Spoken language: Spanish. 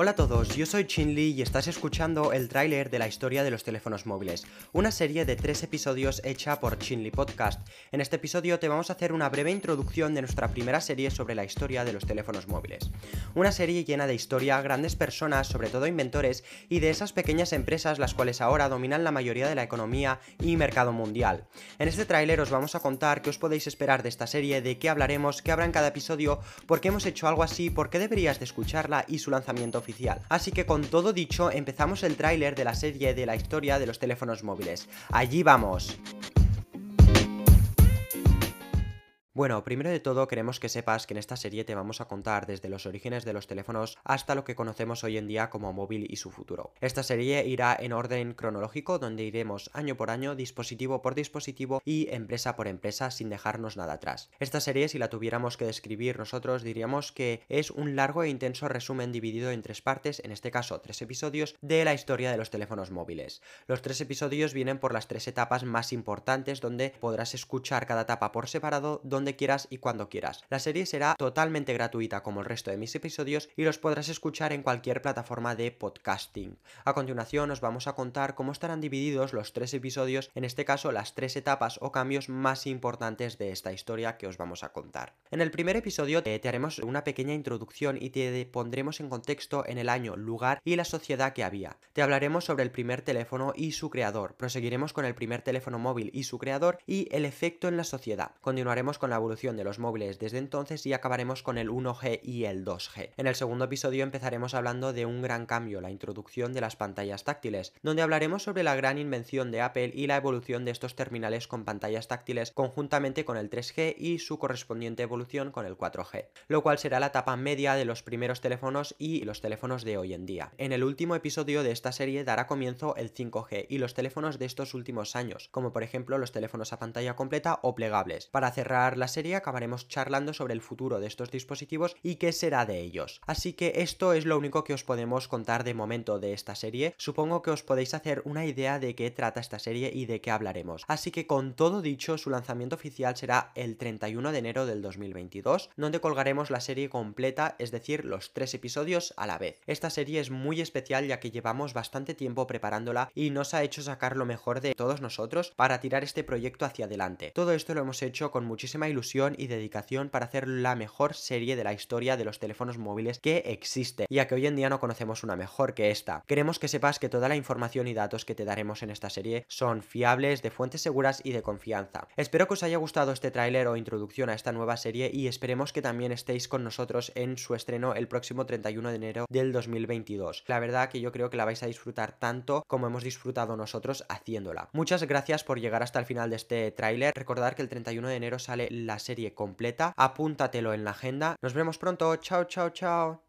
Hola a todos, yo soy Chinli y estás escuchando el tráiler de la historia de los teléfonos móviles, una serie de tres episodios hecha por Chinli Podcast. En este episodio te vamos a hacer una breve introducción de nuestra primera serie sobre la historia de los teléfonos móviles. Una serie llena de historia, grandes personas, sobre todo inventores, y de esas pequeñas empresas las cuales ahora dominan la mayoría de la economía y mercado mundial. En este tráiler os vamos a contar qué os podéis esperar de esta serie, de qué hablaremos, qué habrá en cada episodio, por qué hemos hecho algo así, por qué deberías de escucharla y su lanzamiento Así que con todo dicho, empezamos el tráiler de la serie de la historia de los teléfonos móviles. Allí vamos. Bueno, primero de todo queremos que sepas que en esta serie te vamos a contar desde los orígenes de los teléfonos hasta lo que conocemos hoy en día como móvil y su futuro. Esta serie irá en orden cronológico donde iremos año por año, dispositivo por dispositivo y empresa por empresa sin dejarnos nada atrás. Esta serie si la tuviéramos que describir nosotros diríamos que es un largo e intenso resumen dividido en tres partes, en este caso tres episodios, de la historia de los teléfonos móviles. Los tres episodios vienen por las tres etapas más importantes donde podrás escuchar cada etapa por separado, donde quieras y cuando quieras. La serie será totalmente gratuita como el resto de mis episodios y los podrás escuchar en cualquier plataforma de podcasting. A continuación os vamos a contar cómo estarán divididos los tres episodios, en este caso las tres etapas o cambios más importantes de esta historia que os vamos a contar. En el primer episodio te, te haremos una pequeña introducción y te pondremos en contexto en el año, lugar y la sociedad que había. Te hablaremos sobre el primer teléfono y su creador. Proseguiremos con el primer teléfono móvil y su creador y el efecto en la sociedad. Continuaremos con la evolución de los móviles desde entonces y acabaremos con el 1G y el 2G. En el segundo episodio empezaremos hablando de un gran cambio, la introducción de las pantallas táctiles, donde hablaremos sobre la gran invención de Apple y la evolución de estos terminales con pantallas táctiles conjuntamente con el 3G y su correspondiente evolución con el 4G, lo cual será la etapa media de los primeros teléfonos y los teléfonos de hoy en día. En el último episodio de esta serie dará comienzo el 5G y los teléfonos de estos últimos años, como por ejemplo los teléfonos a pantalla completa o plegables. Para cerrar la serie acabaremos charlando sobre el futuro de estos dispositivos y qué será de ellos. Así que esto es lo único que os podemos contar de momento de esta serie. Supongo que os podéis hacer una idea de qué trata esta serie y de qué hablaremos. Así que con todo dicho, su lanzamiento oficial será el 31 de enero del 2022, donde colgaremos la serie completa, es decir, los tres episodios a la vez. Esta serie es muy especial ya que llevamos bastante tiempo preparándola y nos ha hecho sacar lo mejor de todos nosotros para tirar este proyecto hacia adelante. Todo esto lo hemos hecho con muchísima ilusión y dedicación para hacer la mejor serie de la historia de los teléfonos móviles que existe, ya que hoy en día no conocemos una mejor que esta. Queremos que sepas que toda la información y datos que te daremos en esta serie son fiables, de fuentes seguras y de confianza. Espero que os haya gustado este tráiler o introducción a esta nueva serie y esperemos que también estéis con nosotros en su estreno el próximo 31 de enero del 2022. La verdad que yo creo que la vais a disfrutar tanto como hemos disfrutado nosotros haciéndola. Muchas gracias por llegar hasta el final de este tráiler. Recordad que el 31 de enero sale la serie completa, apúntatelo en la agenda. Nos vemos pronto, chao, chao, chao.